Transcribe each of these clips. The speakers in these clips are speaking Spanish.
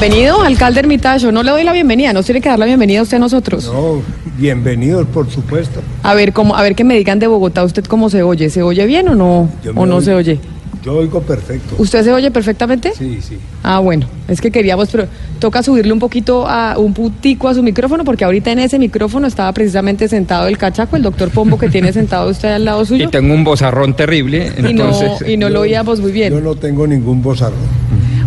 Bienvenido, alcalde Ermitaño. No le doy la bienvenida, no tiene que dar la bienvenida a usted a nosotros. No, bienvenidos, por supuesto. A ver, cómo, a ver que me digan de Bogotá usted cómo se oye. ¿Se oye bien o no? Yo ¿O no oigo- se oye? Yo oigo perfecto. ¿Usted se oye perfectamente? Sí, sí. Ah, bueno, es que queríamos, pero toca subirle un poquito a un putico a su micrófono, porque ahorita en ese micrófono estaba precisamente sentado el cachaco, el doctor Pombo que tiene sentado usted al lado Y suyo. tengo un bozarrón terrible, Y no, entonces... y no lo oíamos muy Yo bien. no tengo ningún bozarrón.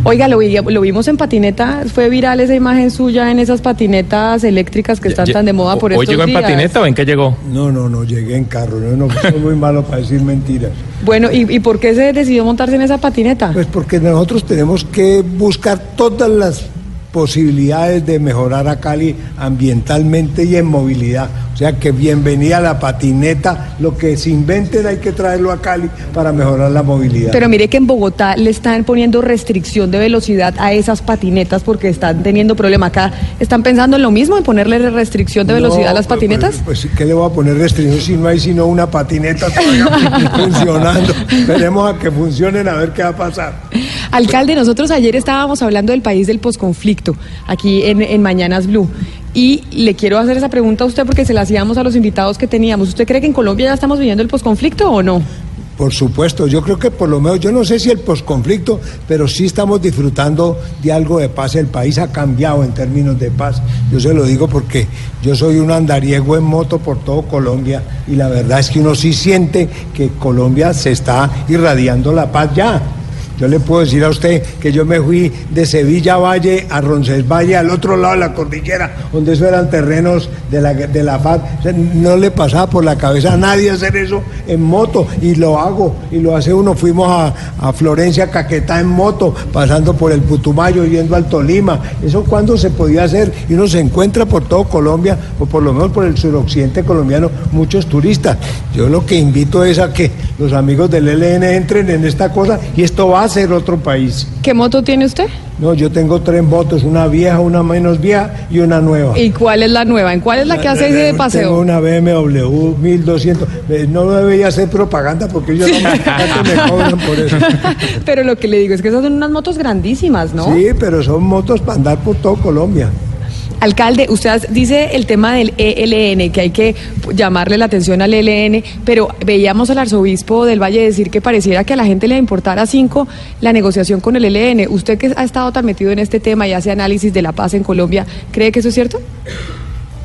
Oiga, lo, vi- lo vimos en patineta, fue viral esa imagen suya en esas patinetas eléctricas que están tan de moda por ¿Hoy estos llegó en patineta o en qué llegó? No, no, no, llegué en carro. Yo no soy muy malo para decir mentiras. Bueno, ¿y, y por qué se decidió montarse en esa patineta? Pues porque nosotros tenemos que buscar todas las posibilidades de mejorar a Cali ambientalmente y en movilidad. O sea que bienvenida a la patineta. Lo que se inventen hay que traerlo a Cali para mejorar la movilidad. Pero mire que en Bogotá le están poniendo restricción de velocidad a esas patinetas porque están teniendo problema acá. ¿Están pensando en lo mismo, en ponerle restricción de velocidad No, a las pues, patinetas? Pues, pues, ¿qué le voy a poner restricción si no hay sino una patineta todavía funcionando? Esperemos a que funcionen a ver qué va a pasar. Alcalde, nosotros ayer estábamos hablando del país del posconflicto, aquí en, Mañanas Blue. Y le quiero hacer esa pregunta a usted porque se la hacíamos a los invitados que teníamos. ¿Usted cree que en Colombia ya estamos viviendo el posconflicto o no? Por supuesto, yo creo que por lo menos, yo no sé si el posconflicto, pero sí estamos disfrutando de algo de paz. El país ha cambiado en términos de paz. Yo se lo digo porque yo soy un andariego en moto por todo Colombia y la verdad es que uno sí siente que Colombia se está irradiando la paz ya. Yo le puedo decir a usted que yo me fui de Sevilla Valle a Roncesvalles, al otro lado de la cordillera, donde eso eran terrenos de la, de la FARC. No le pasaba por la cabeza a nadie hacer eso en moto, y lo hago, y lo hace uno. Fuimos a, a Florencia, Caquetá en moto, pasando por el Putumayo, yendo al Tolima. Eso cuando se podía hacer, y uno se encuentra por todo Colombia, o por lo menos por el suroccidente colombiano, muchos turistas. Yo lo que invito es a que los amigos del ELN entren en esta cosa, y esto va a ser otro país. ¿Qué moto tiene usted? No, yo tengo tres motos, una vieja, una menos vieja y una nueva. ¿Y cuál es la nueva? ¿En cuál es la que hace ese Tengo paseo? una BMW 1200. Eh, No debería hacer propaganda porque yo no me cobran por eso. Pero lo que le digo es que esas son unas motos grandísimas, ¿no? Sí, pero son motos para andar por todo Colombia. Alcalde, usted dice el tema del ELN, que hay que llamarle la atención al ELN, pero veíamos al arzobispo del Valle decir que pareciera que a la gente le importara cinco la negociación con el ELN. Usted que ha estado tan metido en este tema y hace análisis de la paz en Colombia, ¿cree que eso es cierto?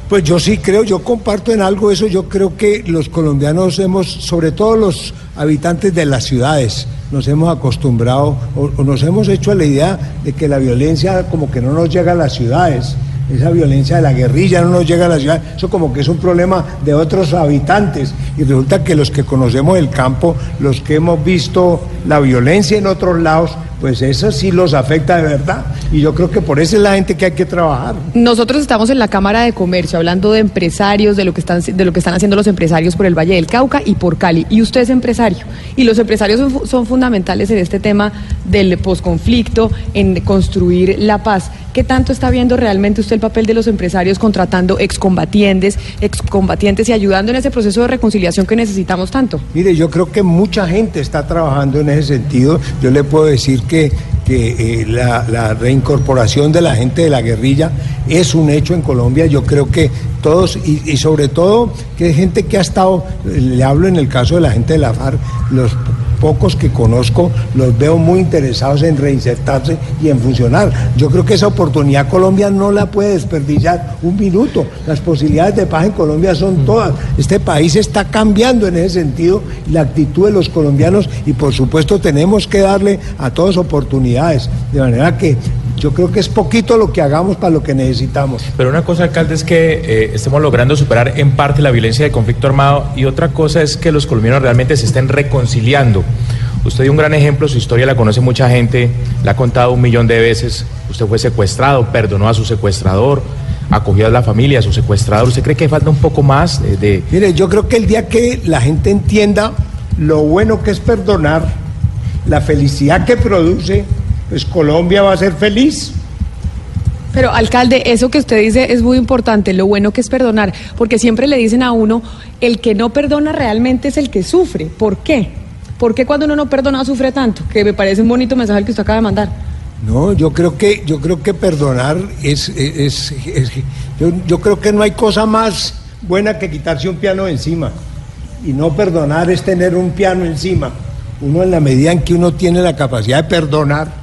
Pues yo sí creo, yo comparto en algo eso, yo creo que los colombianos hemos, sobre todo los habitantes de las ciudades, nos hemos acostumbrado o, nos hemos hecho a la idea de que la violencia como que no nos llega a las ciudades. Esa violencia de la guerrilla no nos llega a la ciudad, eso como que es un problema de otros habitantes. Y resulta que los que conocemos el campo, los que hemos visto la violencia en otros lados, pues eso sí los afecta de verdad. Y yo creo que por eso es la gente que hay que trabajar. Nosotros estamos en la Cámara de Comercio hablando de empresarios, de lo que están de lo que están haciendo los empresarios por el Valle del Cauca y por Cali. Y usted es empresario. Y los empresarios son, fu- son fundamentales en este tema del posconflicto, en construir la paz. ¿Qué tanto está viendo realmente usted el papel de los empresarios contratando excombatientes, excombatientes y ayudando en ese proceso de reconciliación que necesitamos tanto? Mire, yo creo que mucha gente está trabajando en ese sentido. Yo le puedo decir que, que eh, la, reincorporación de la gente de la guerrilla es un hecho en Colombia. Yo creo que todos, y, y sobre todo que hay gente que ha estado, le hablo en el caso de la gente de la FARC, los pocos que conozco los veo muy interesados en reinsertarse y en funcionar. Yo creo que esa oportunidad Colombia no la puede desperdiciar un minuto. Las posibilidades de paz en Colombia son todas. Este país está cambiando en ese sentido la actitud de los colombianos y por supuesto tenemos que darle a todos oportunidades. De manera que yo creo que es poquito lo que hagamos para lo que necesitamos. Pero una cosa, alcalde, es que eh, estemos logrando superar en parte la violencia del conflicto armado y otra cosa es que los colombianos realmente se estén reconciliando. Usted dio un gran ejemplo, su historia la conoce mucha gente, la ha contado un millón de veces. Usted fue secuestrado, perdonó a su secuestrador, acogió a la familia, a su secuestrador. ¿Usted cree que falta un poco más de, de- Mire, yo creo que el día que la gente entienda lo bueno que es perdonar, la felicidad que produce, pues Colombia va a ser feliz. Pero, alcalde, eso que usted dice es muy importante, lo bueno que es perdonar, porque siempre le dicen a uno, el que no perdona realmente es el que sufre. ¿Por qué? ¿Por qué cuando uno no perdona sufre tanto? Que me parece un bonito mensaje el que usted acaba de mandar. No, yo creo que, yo creo que perdonar es, es, yo, yo creo que no hay cosa más buena que quitarse un piano encima. Y no perdonar es tener un piano encima. Uno en la medida en que uno tiene la capacidad de perdonar,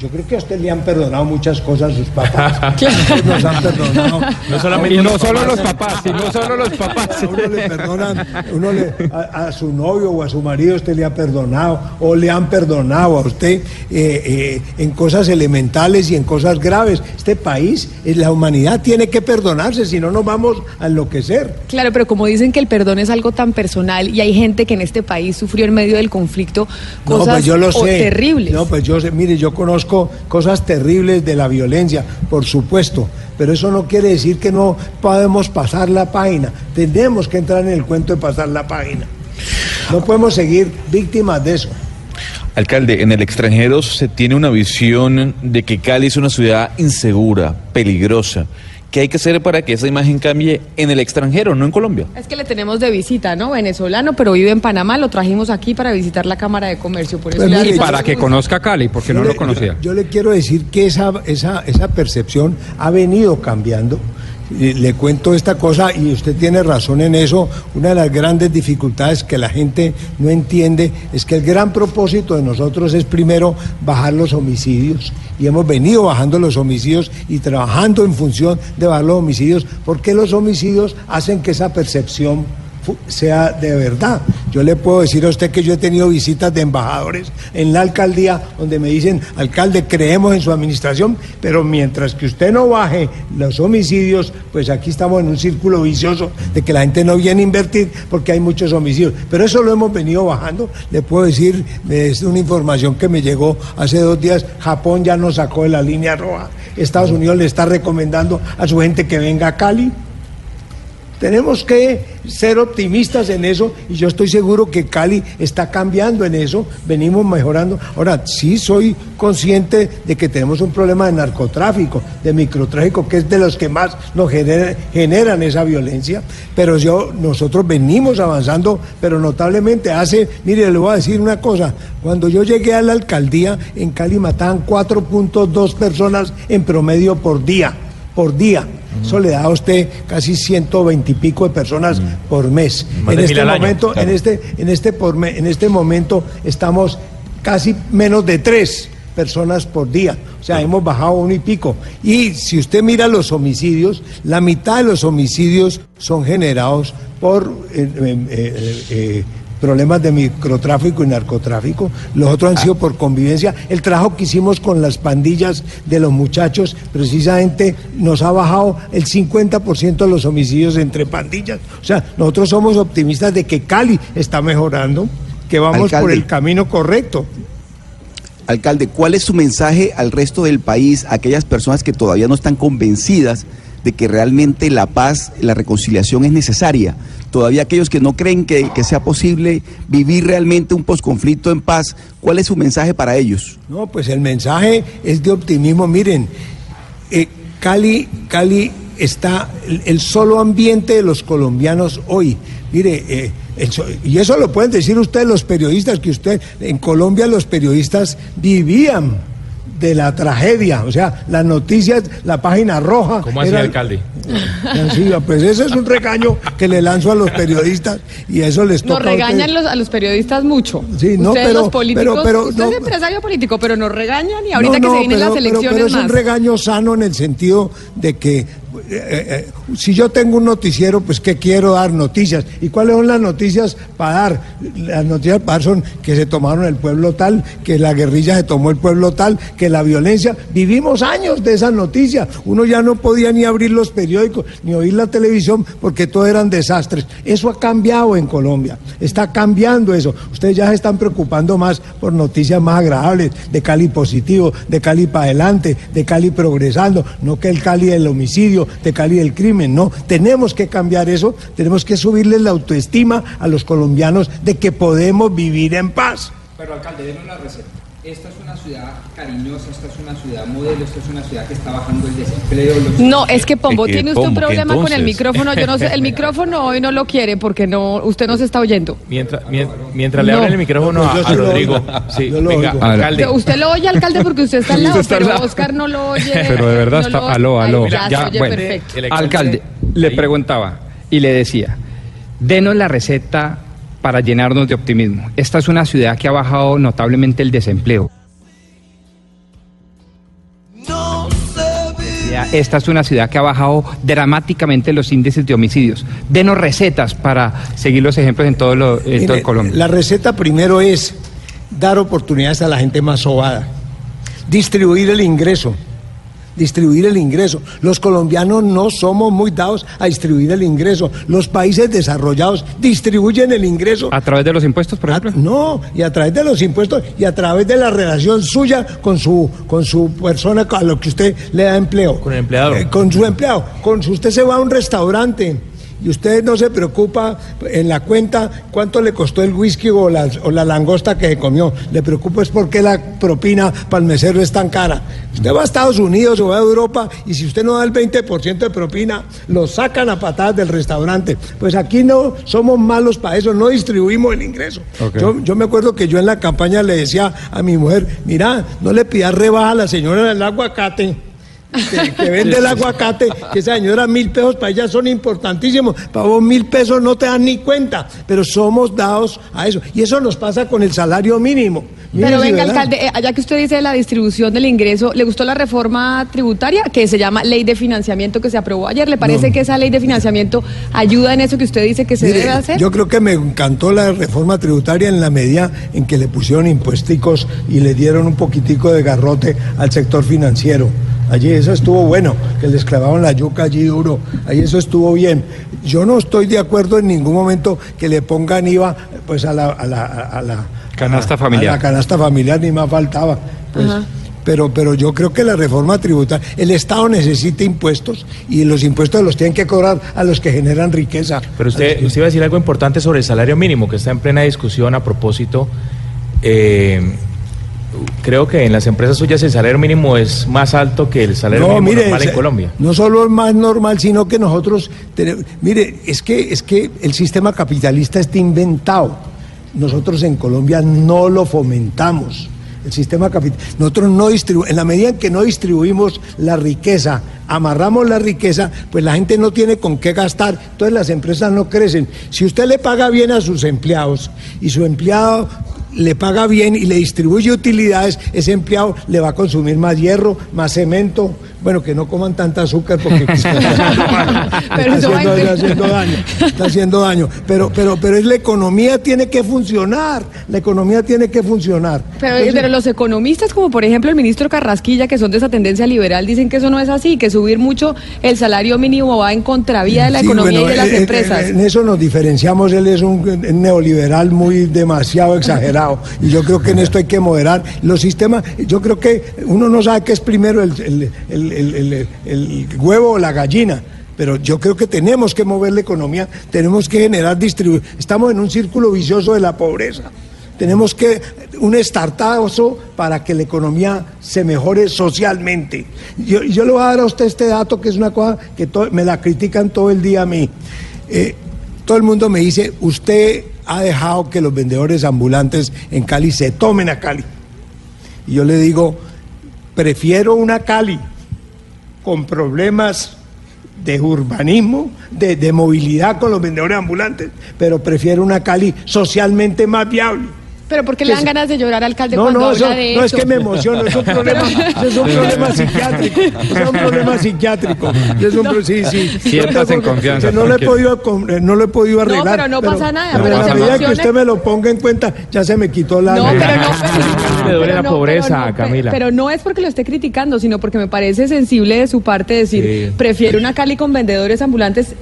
yo creo que a usted le han perdonado muchas cosas a sus papás. Nos han perdonado. No solamente solo los papás, sino solo los papás. A uno le perdonan, uno le, a, su novio o a su marido usted le ha perdonado o le han perdonado a usted eh, eh, en cosas elementales y en cosas graves. Este país, eh, la humanidad tiene que perdonarse, si no nos vamos a enloquecer. Claro, pero como dicen que el perdón es algo tan personal y hay gente que en este país sufrió en medio del conflicto cosas no, pues yo lo sé. terribles. No, pues yo sé, mire, yo conozco cosas terribles de la violencia, por supuesto, pero eso no quiere decir que no podemos pasar la página. Tenemos que entrar en el cuento de pasar la página. No podemos seguir víctimas de eso. Alcalde, en el extranjero se tiene una visión de que Cali es una ciudad insegura, peligrosa. ¿Qué hay que hacer para que esa imagen cambie en el extranjero, no en Colombia? Es que le tenemos de visita, ¿no? Venezolano, pero vive en Panamá, lo trajimos aquí para visitar la Cámara de Comercio. Por eso pues y para que conozca Cali, porque no lo conocía. Yo, le quiero decir que esa, esa, esa percepción ha venido cambiando le cuento esta cosa y usted tiene razón en eso. Una de las grandes dificultades que la gente no entiende es que el gran propósito de nosotros es primero bajar los homicidios. Y hemos venido bajando los homicidios y trabajando en función de bajar los homicidios porque los homicidios hacen que esa percepción sea de verdad. Yo le puedo decir a usted que yo he tenido visitas de embajadores en la alcaldía donde me dicen, alcalde, creemos en su administración, pero mientras que usted no baje los homicidios, pues aquí estamos en un círculo vicioso de que la gente no viene a invertir porque hay muchos homicidios. Pero eso lo hemos venido bajando. Le puedo decir, es una información que me llegó hace dos días, Japón ya nos sacó de la línea roja. Estados Unidos le está recomendando a su gente que venga a Cali. Tenemos que ser optimistas en eso y yo estoy seguro que Cali está cambiando en eso, venimos mejorando. Ahora, sí soy consciente de que tenemos un problema de narcotráfico, de microtráfico, que es de los que más nos generan esa violencia, pero yo, nosotros venimos avanzando, pero notablemente hace, mire, le voy a decir una cosa, cuando yo llegué a la alcaldía, en Cali mataban 4.2 personas en promedio por día, por día. Eso le da a usted casi 120 y pico de personas por mes. en este momento, en este, en este en este momento estamos casi menos de tres personas por día. O sea, hemos bajado uno y pico. Y si usted mira los homicidios, la mitad de los homicidios son generados por eh, eh, eh, problemas de microtráfico y narcotráfico, los otros han sido por convivencia. El trabajo que hicimos con las pandillas de los muchachos precisamente nos ha bajado el 50% de los homicidios entre pandillas. O sea, nosotros somos optimistas de que Cali está mejorando, que vamos por el camino correcto. Alcalde, ¿cuál es su mensaje al resto del país, a aquellas personas que todavía no están convencidas de que realmente la paz, la reconciliación es necesaria? todavía aquellos que no creen que, sea posible vivir realmente un posconflicto en paz, ¿cuál es su mensaje para ellos? No, pues el mensaje es de optimismo. Miren, eh, Cali, Cali está el, solo ambiente de los colombianos hoy. Mire, eh, y eso lo pueden decir ustedes los periodistas, que usted, en Colombia los periodistas vivían de la tragedia, o sea, las noticias, la página roja. ¿Cómo así, alcalde? pues ese es un regaño que le lanzo a los periodistas y eso les toca. Nos regañan a, los, periodistas mucho. Sí, no, pero, los políticos, pero, usted es empresario político, pero nos regañan y ahorita que se vienen las elecciones pero, es un regaño sano en el sentido de que eh, eh, si yo tengo un noticiero, pues que quiero dar noticias. ¿Y cuáles son las noticias para dar? Las noticias para dar son que se tomaron el pueblo tal, que la guerrilla se tomó el pueblo tal, que la violencia. Vivimos años de esas noticias. Uno ya no podía ni abrir los periódicos, ni oír la televisión, porque todo eran desastres. Eso ha cambiado en Colombia. Está cambiando eso. Ustedes ya se están preocupando más por noticias más agradables, de Cali positivo, de Cali para adelante, de Cali progresando, no que el Cali del homicidio, de Cali del crimen, no. Tenemos que cambiar eso, tenemos que subirles la autoestima a los colombianos de que podemos vivir en paz. Pero alcalde, denme una receta. Esta es una ciudad cariñosa, esta es una ciudad modelo, esta es una ciudad que está bajando el desempleo. los- No, es que Pombo, tiene usted un Pombo, ¿qué problema con el micrófono. Yo no sé, el micrófono hoy no lo quiere porque no, usted no se está oyendo. Mientras, mien- mientras le No. abren el micrófono Pues a, Rodrigo. Sí, venga, alcalde. Usted lo oye, alcalde, porque usted está al lado, está pero. Oscar no lo oye. Pero de verdad no está, aló, aló. Ya, se oye bueno, perfecto. Alcalde- le preguntaba y le decía, denos la receta para llenarnos de optimismo. Esta es una ciudad que ha bajado notablemente el desempleo. Esta es una ciudad que ha bajado dramáticamente los índices de homicidios. Denos recetas para seguir los ejemplos en todo, lo, en todo Colombia. La receta primero es dar oportunidades a la gente más sobada, distribuir el ingreso, distribuir el ingreso. Los colombianos no somos muy dados a distribuir el ingreso. Los países desarrollados distribuyen el ingreso. ¿A través de los impuestos, por A- ejemplo? no, y a través de los impuestos y a través de la relación suya con su con su persona a lo que usted le da empleo. Con el empleador. Eh, con su empleado. Con su, usted se va a un restaurante y usted no se preocupa en la cuenta cuánto le costó el whisky o la, o la langosta que se comió. Le preocupa es por qué la propina para el mesero es tan cara. Usted va a Estados Unidos o va a Europa y si usted no da el 20% de propina, lo sacan a patadas del restaurante. Pues aquí no somos malos para eso, no distribuimos el ingreso. Yo, yo me acuerdo que yo en la campaña le decía a mi mujer, mira, no le pidas rebaja a la señora del aguacate. Que, que vende el aguacate, que esa señora mil pesos para ella son importantísimos, para vos mil pesos no te dan ni cuenta, pero somos dados a eso. Y eso nos pasa con el salario mínimo. Pero si venga, alcalde, eh, allá que usted dice de la distribución del ingreso, ¿le gustó la reforma tributaria que se llama Ley de Financiamiento que se aprobó ayer? ¿Le parece No. que esa ley de financiamiento ayuda en eso que usted dice que se Mire, debe hacer? Yo creo que me encantó la reforma tributaria en la medida en que le pusieron impuesticos y le dieron un poquitico de garrote al sector financiero. Allí eso estuvo bueno, que les clavaban la yuca allí duro, ahí eso estuvo bien. Yo no estoy de acuerdo en ningún momento que le pongan IVA pues a la, a la, a la Canasta a- familiar. A la canasta familiar ni más faltaba. Pues, Ajá. pero, pero yo creo que la reforma tributaria, el Estado necesita impuestos y los impuestos los tienen que cobrar a los que generan riqueza. Pero usted, usted iba a decir algo importante sobre el salario mínimo, que está en plena discusión a propósito. eh, creo que en las empresas suyas el salario mínimo es más alto que el salario mínimo normal en Colombia. No solo es más normal, sino que nosotros tenemos, mire, es que es que el sistema capitalista está inventado. Nosotros en Colombia no lo fomentamos. El sistema capitalista. Nosotros no distribuimos, en la medida en que no distribuimos la riqueza, amarramos la riqueza, pues la gente no tiene con qué gastar, entonces las empresas no crecen. Si usted le paga bien a sus empleados y su empleado le paga bien y le distribuye utilidades, ese empleado le va a consumir más hierro, más cemento, bueno, que no coman tanta azúcar porque está Pero haciendo, a está haciendo daño, está haciendo daño. Pero, pero, pero es la economía tiene que funcionar, la economía tiene que funcionar. Pero, Entonces, pero los economistas, como por ejemplo el ministro Carrasquilla, que son de esa tendencia liberal, dicen que eso no es así, que subir mucho el salario mínimo va en contravía de la Sí, economía bueno, y de las eh, eh, empresas. En eso nos diferenciamos, él es un neoliberal muy demasiado exagerado y yo creo que en esto hay que moderar los sistemas. Yo creo que uno no sabe qué es primero el- el huevo o la gallina. Pero yo creo que tenemos que mover la economía, tenemos que generar distribución. Estamos en un círculo vicioso de la pobreza. Tenemos que un estartazo para que la economía se mejore socialmente. Yo, yo le voy a dar a usted este dato que es una cosa que me la critican todo el día a mí. Eh, todo el mundo me dice, usted ha dejado que los vendedores ambulantes en Cali se tomen a Cali. Y yo le digo, prefiero una Cali con problemas de urbanismo, de, de movilidad con los vendedores ambulantes, pero prefiero una Cali socialmente más viable. Pero ¿por qué le dan ganas de llorar, alcalde, No, cuando no, habla eso- de no es que me emociono, es un problema, es un problema psiquiátrico, es un problema psiquiátrico. Es un pro- sí, sí. Siéntase en confianza, no, lo he tranquilo. podido, con- eh, no lo he podido arreglar. pero no pasa nada, Pero pero la se medida que usted me lo ponga en cuenta, ya se me quitó la... No, pero no. Le duele pero la no, pobreza, pero no, Camila. Pero no es porque lo esté criticando, sino porque me parece sensible de su parte decir, Sí. prefiero una Cali con vendedores ambulantes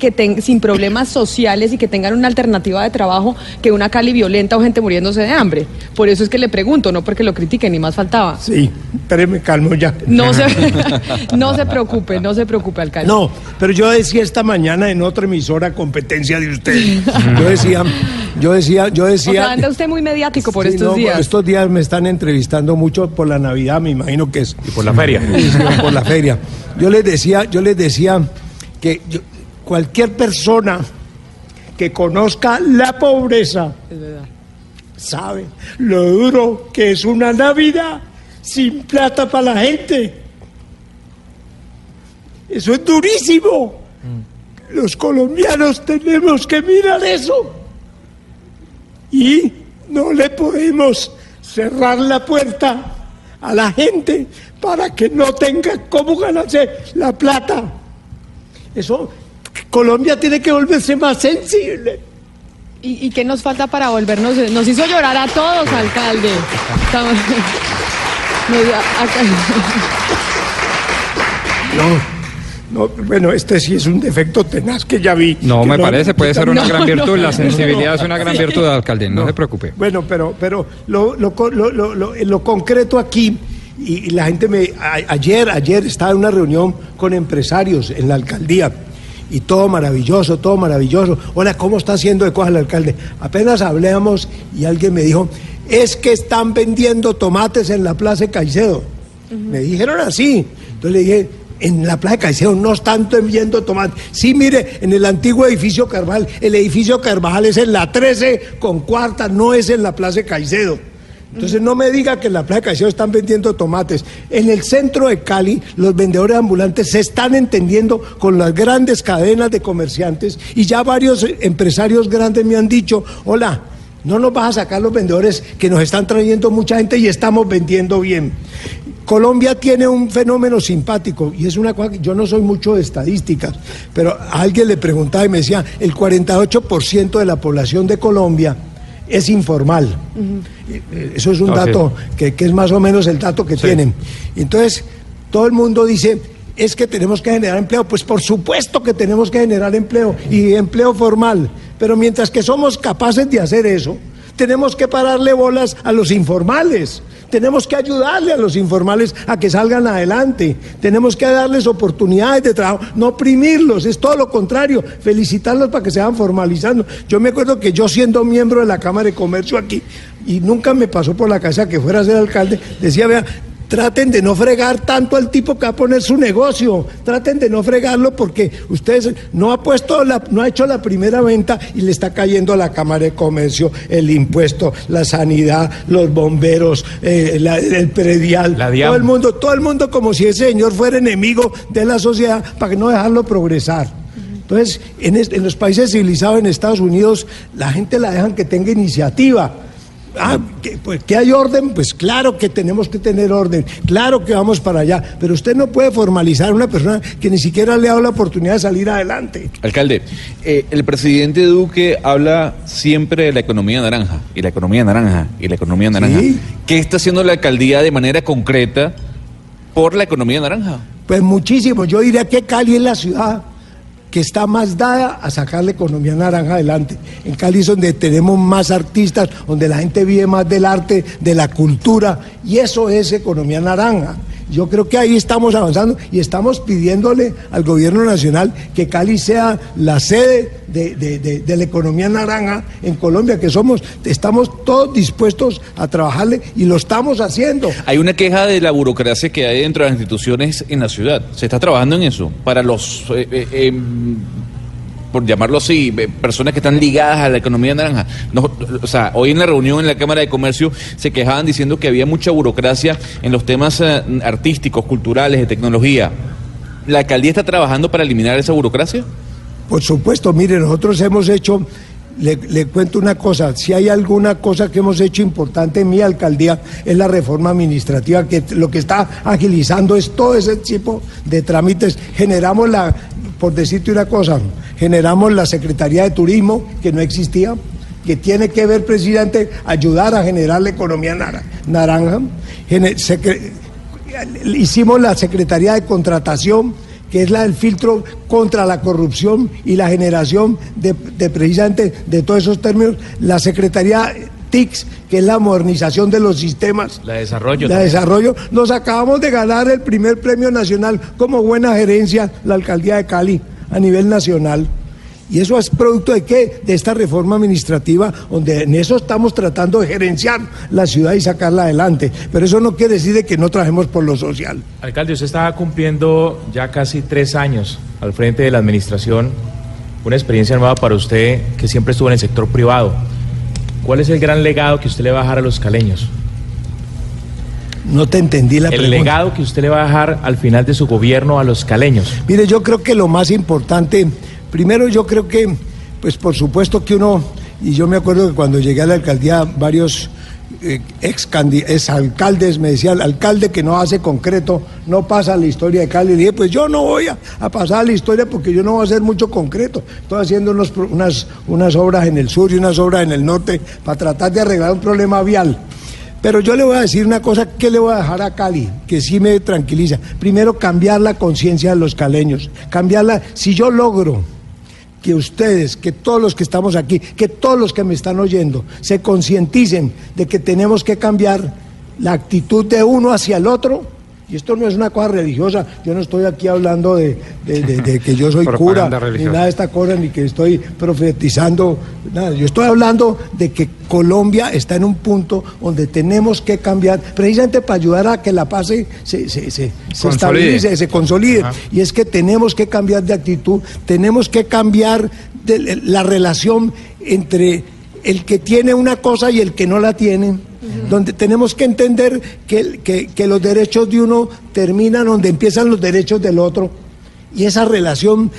que ten- sin problemas sociales y que tengan una alternativa de trabajo que una Cali violenta o gente muriéndose de hambre. Por eso es que le pregunto, no porque lo critiquen, ni más faltaba. Sí, pero me calmo ya. No se, no se preocupe, no se preocupe, alcalde. No, pero yo decía esta mañana en otra emisora competencia de usted. Yo decía, yo decía, yo o decía. sea, anda usted muy mediático por Sí, estos no, días. Estos días me están entrevistando mucho por la Navidad, me imagino que es. Y por la feria. Sí, por la feria. Yo les decía, yo les decía que yo- cualquier persona que conozca la pobreza sabe lo duro que es una Navidad sin plata para la gente. Eso es durísimo. Los colombianos tenemos que mirar eso. Y no le podemos cerrar la puerta a la gente para que no tenga cómo ganarse la plata. Eso, Colombia tiene que volverse más sensible. ¿Y, y qué nos falta para volvernos? Nos hizo llorar a todos, alcalde. Estamos- nos- acá- No, no, bueno, este sí es un defecto tenaz que ya vi. No, me parece, puede ser una No, gran virtud. no, La sensibilidad no. es una gran virtud, alcalde. No, se preocupe. Bueno, pero, pero lo, lo, lo, lo- lo- lo concreto aquí, y, y la gente me. a- ayer, ayer estaba en una reunión con empresarios en la alcaldía. Y todo maravilloso, todo maravilloso. Hola, ¿cómo está haciendo de cosas el alcalde? Apenas hablamos y alguien me dijo, es que están vendiendo tomates en la Plaza de Caicedo. Me dijeron así. Entonces le dije, en la Plaza de Caicedo no están vendiendo tomates. Sí, mire, en el antiguo edificio Carvajal, el edificio Carvajal es en la 13 con cuarta, no es en la Plaza de Caicedo. Entonces no me diga que en la Plaza de Caicedo están vendiendo tomates. En el centro de Cali, los vendedores ambulantes se están entendiendo con las grandes cadenas de comerciantes y ya varios empresarios grandes me han dicho, hola, no nos vas a sacar los vendedores que nos están trayendo mucha gente y estamos vendiendo bien. Colombia tiene un fenómeno simpático y es una cosa que yo no soy mucho de estadísticas, pero a alguien le preguntaba y me decía, el 48% de la población de Colombia es informal. Eh, Eso es un Ah, sí. dato que, que es más o menos el dato que Sí. tienen. Entonces, todo el mundo dice, es que tenemos que generar empleo. Pues por supuesto que tenemos que generar empleo y empleo formal. Pero mientras que somos capaces de hacer eso, tenemos que pararle bolas a los informales. Tenemos que ayudarle a los informales a que salgan adelante. Tenemos que darles oportunidades de trabajo, no oprimirlos, es todo lo contrario, felicitarlos para que se vayan formalizando. Yo me acuerdo que yo siendo miembro de la Cámara de Comercio aquí, y nunca me pasó por la cabeza que fuera a ser alcalde, decía, vea, Traten de no fregar tanto al tipo que va a poner su negocio. Traten de no fregarlo porque ustedes no ha puesto la, no ha hecho la primera venta y le está cayendo a la Cámara de Comercio el impuesto, la sanidad, los bomberos, eh, la- el predial, La todo el mundo, todo el mundo como si ese señor fuera enemigo de la sociedad para que no dejarlo progresar. Entonces, en, es- en los países civilizados, en Estados Unidos, la gente la dejan que tenga iniciativa. Ah, que, pues, que hay orden, pues claro que tenemos que tener orden, claro que vamos para allá, pero usted no puede formalizar a una persona que ni siquiera le ha dado la oportunidad de salir adelante. Alcalde, eh, el presidente Duque habla siempre de la economía naranja, y la economía naranja, y la economía naranja. Sí. ¿Qué está haciendo la alcaldía de manera concreta por la economía naranja? Pues muchísimo, yo diría que Cali es la ciudad que está más dada a sacar la economía naranja adelante. En Cali es donde tenemos más artistas, donde la gente vive más del arte, de la cultura, y eso es economía naranja. Yo creo que ahí estamos avanzando y estamos pidiéndole al gobierno nacional que Cali sea la sede de, de- de- la economía naranja en Colombia, que somos, estamos todos dispuestos a trabajarle y lo estamos haciendo. Hay una queja de la burocracia que hay dentro de las instituciones en la ciudad. Se está trabajando en eso para los, eh, eh, em, por llamarlo así, eh, personas que están ligadas a la economía naranja. No, o sea, hoy en la reunión en la Cámara de Comercio se quejaban diciendo que había mucha burocracia en los temas eh, artísticos, culturales, de tecnología. ¿La alcaldía está trabajando para eliminar esa burocracia? Por supuesto, mire, nosotros hemos hecho, le, le cuento una cosa, si hay alguna cosa que hemos hecho importante en mi alcaldía es la reforma administrativa, que lo que está agilizando es todo ese tipo de trámites. Generamos la, por decirte una cosa, generamos la Secretaría de Turismo, que no existía, que tiene que ver presidente ayudar a generar la economía nara- naranja. Hicimos la Secretaría de Contratación que es la del filtro contra la corrupción y la generación de, de precisamente de todos esos términos, la Secretaría TICS, que es la modernización de los sistemas. La de desarrollo. La también. desarrollo. Nos acabamos de ganar el primer premio nacional como buena gerencia, la alcaldía de Cali, a nivel nacional. Y eso es producto de qué? De esta reforma administrativa, donde en eso estamos tratando de gerenciar la ciudad y sacarla adelante. Pero eso no quiere decir de que no trabajemos por lo social. Alcalde, usted estaba cumpliendo ya casi tres años al frente de la administración, una experiencia nueva para usted que siempre estuvo en el sector privado. ¿Cuál es el gran legado que usted le va a dejar a los caleños? No te entendí la El pregunta. legado que usted le va a dejar al final de su gobierno a los caleños. Mire, yo creo que lo más importante, primero yo creo que, pues por supuesto que uno, y yo me acuerdo que cuando llegué a la alcaldía, varios eh, ex, alcaldes me decían, alcalde que no hace concreto, no pasa a la historia de Cali. Le dije, pues yo no voy a, a pasar a la historia porque yo no voy a hacer mucho concreto. Estoy haciendo unos unas, unas obras en el sur y unas obras en el norte para tratar de arreglar un problema vial. Pero yo le voy a decir una cosa que le voy a dejar a Cali, que sí me tranquiliza. Primero, cambiar la conciencia de los caleños. Cambiarla. Si yo logro que ustedes, que todos los que estamos aquí, que todos los que me están oyendo, se concienticen de que tenemos que cambiar la actitud de uno hacia el otro. Y esto no es una cosa religiosa, yo no estoy aquí hablando de, de- de- de que yo soy cura, ni nada de esta cosa, ni que estoy profetizando, nada. Yo estoy hablando de que Colombia está en un punto donde tenemos que cambiar, precisamente para ayudar a que la paz se, se, se, se- estabilice, se consolide. Ajá. Y es que tenemos que cambiar de actitud, tenemos que cambiar de- la relación entre el que tiene una cosa y el que no la tiene. Donde tenemos que entender que, que- que los derechos de uno terminan donde empiezan los derechos del otro. Y esa relación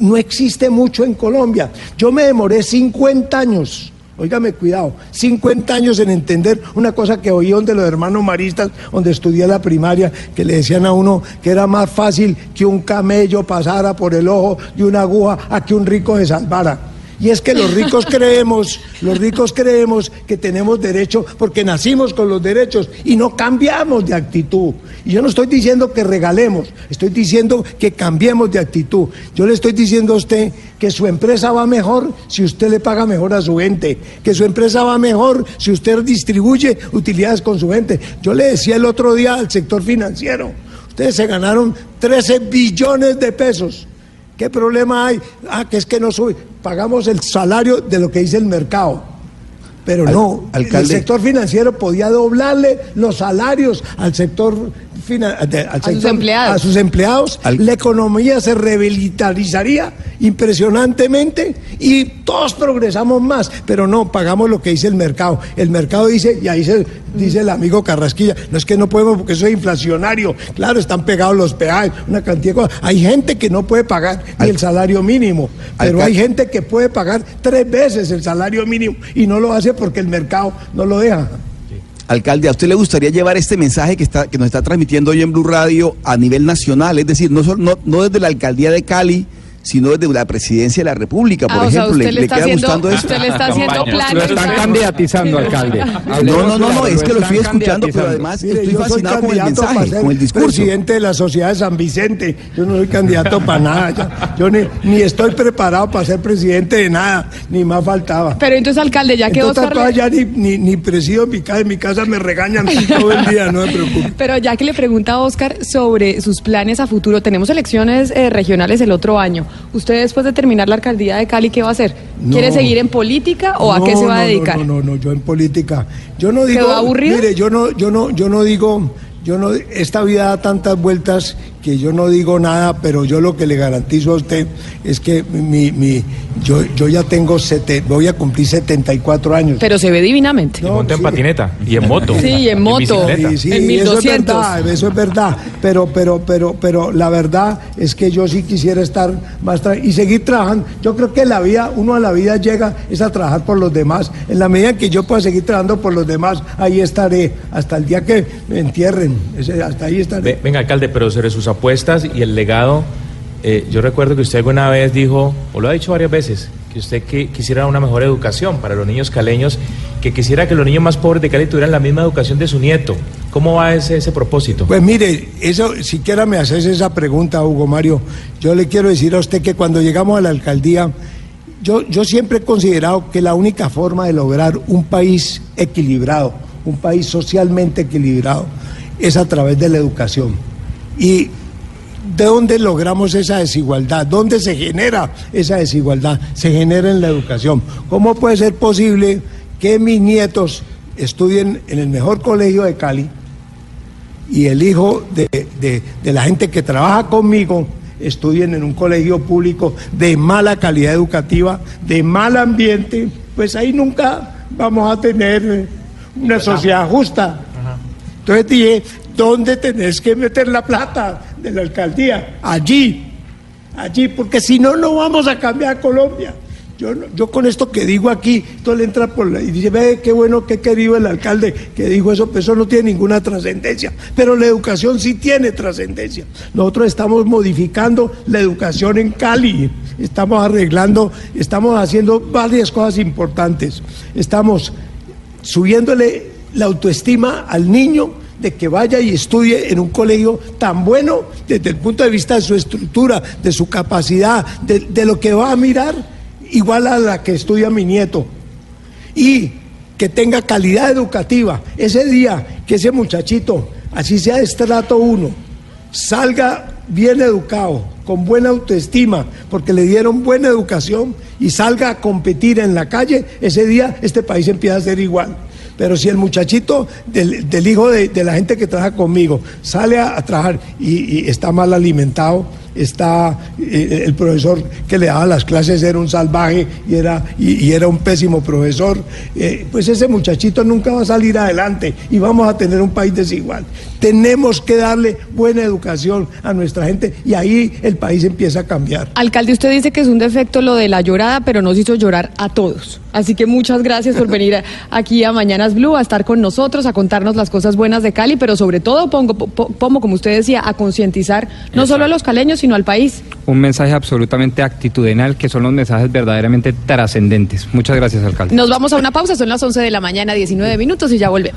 no existe mucho en Colombia. Yo me demoré 50 años, óigame cuidado, 50 años en entender una cosa que oí donde los hermanos maristas, donde estudié la primaria, que le decían a uno que era más fácil que un camello pasara por el ojo de una aguja a que un rico se salvara. Y es que los ricos creemos, los ricos creemos que tenemos derecho porque nacimos con los derechos y no cambiamos de actitud. Y yo no estoy diciendo que regalemos, estoy diciendo que cambiemos de actitud. Yo le estoy diciendo a usted que su empresa va mejor si usted le paga mejor a su gente, que su empresa va mejor si usted distribuye utilidades con su gente. Yo le decía el otro día al sector financiero, ustedes se ganaron 13 billones de pesos. ¿Qué problema hay? Ah, que es que no sube. Pagamos el salario de lo que dice el mercado. Pero Al- no, el sector financiero podía doblarle los salarios al sector fina- de- al A sus empleados. a sus empleados. Al- La economía se revitalizaría impresionantemente y todos progresamos más, pero no pagamos lo que dice el mercado. El mercado dice, y ahí se dice el amigo Carrasquilla, no es que no podemos porque eso es inflacionario. Claro, están pegados los peajes, una cantidad de cosas. Hay gente que no puede pagar ni el salario mínimo, pero hay gente que puede pagar tres veces el salario mínimo y no lo hace porque el mercado no lo deja. Alcalde, ¿a usted le gustaría llevar este mensaje que, está, que nos está transmitiendo hoy en Blue Radio a nivel nacional? Es decir, no, no, no desde la alcaldía de Cali, sino desde la presidencia de la República, por Ah, o sea, ejemplo. usted ¿Le, le le está queda haciendo, gustando eso? usted le está haciendo planes. Lo están candidatizando, alcalde. No, no, no, no, es que lo estoy escuchando, pero además Mire, estoy fascinado con el mensaje, con el discurso. presidente de la sociedad de San Vicente. Yo no soy candidato para nada. ya. Yo ni, ni estoy preparado para ser presidente de nada, ni más faltaba. Pero entonces, alcalde, ya que Entonces, Oscar... le- ya ni, ni, ni presido mi casa, en mi casa me regañan todo el día, no me preocupe. Pero ya que le pregunta a Oscar sobre sus planes a futuro, tenemos elecciones eh, regionales el otro año. ¿Usted después de terminar la alcaldía de Cali, qué va a hacer? ¿Quiere No. seguir en política o a qué se va a no, dedicar? No, no, no, yo en política. Yo no digo. ¿Quedó aburrido? Mire, yo no, yo no, yo no digo. Yo no, esta vida da tantas vueltas que yo no digo nada, pero yo lo que le garantizo a usted es que mi, mi, yo, yo ya tengo, sete, voy a cumplir 74 años. Pero se ve divinamente. Y monta en patineta y en moto. Sí, y en moto. Sí, sí, En eso es 1200. verdad, eso es verdad, pero, pero, pero, pero la verdad es que yo sí quisiera estar más tra- y seguir trabajando. Yo creo que la vida, uno a la vida llega es a trabajar por los demás. En la medida en que yo pueda seguir trabajando por los demás, ahí estaré hasta el día que me entierren. Hasta ahí estaré. Ve- Venga, alcalde, pero sobre sus apuestas y el legado, eh, yo recuerdo que usted alguna vez dijo, o lo ha dicho varias veces, que usted quisiera una mejor educación para los niños caleños, que quisiera que los niños más pobres de Cali tuvieran la misma educación de su nieto. ¿Cómo va ese, ese propósito? Pues mire, eso, siquiera me haces esa pregunta, Hugo Mario. Yo le quiero decir a usted que cuando llegamos a la alcaldía, yo, yo siempre he considerado que la única forma de lograr un país equilibrado, un país socialmente equilibrado, es a través de la educación. Y ¿De dónde logramos esa desigualdad? ¿Dónde se genera esa desigualdad? Se genera en la educación. ¿Cómo puede ser posible que mis nietos estudien en el mejor colegio de Cali y el hijo de, de la gente que trabaja conmigo estudien en un colegio público de mala calidad educativa, de mal ambiente? Pues ahí nunca vamos a tener una sociedad justa. Entonces dije, ¿dónde tenés que meter la plata de la alcaldía? Allí, allí, porque si no, no vamos a cambiar Colombia. Yo, yo con esto que digo aquí, todo le entra por la, y dice, ve, qué bueno, qué querido el alcalde que dijo eso, pero eso no tiene ninguna trascendencia. Pero la educación sí tiene trascendencia. Nosotros estamos modificando la educación en Cali, estamos arreglando, estamos haciendo varias cosas importantes. Estamos subiéndole la autoestima al niño de que vaya y estudie en un colegio tan bueno desde el punto de vista de su estructura, de su capacidad, de, lo que va a mirar, igual a la que estudia mi nieto. Y que tenga calidad educativa. Ese día que ese muchachito, así sea de estrato uno, salga bien educado, con buena autoestima, porque le dieron buena educación y salga a competir en la calle, ese día este país empieza a ser igual. Pero si el muchachito del, hijo de, la gente que trabaja conmigo sale a, trabajar y, está mal alimentado, está eh, el profesor que le daba las clases era un salvaje y era, y, era un pésimo profesor, eh, pues ese muchachito nunca va a salir adelante y vamos a tener un país desigual. Tenemos que darle buena educación a nuestra gente y ahí el país empieza a cambiar. Alcalde, usted dice que es un defecto lo de la llorada, pero nos hizo llorar a todos. Así que muchas gracias por venir aquí a Mañanas Blue, a estar con nosotros, a contarnos las cosas buenas de Cali, pero sobre todo, pongo, pongo como usted decía, a concientizar no solo a los caleños, sino al país. Un mensaje absolutamente actitudinal, que son los mensajes verdaderamente trascendentes. Muchas gracias, alcalde. Nos vamos a una pausa, son las 11 de la mañana, 19 minutos y ya volvemos.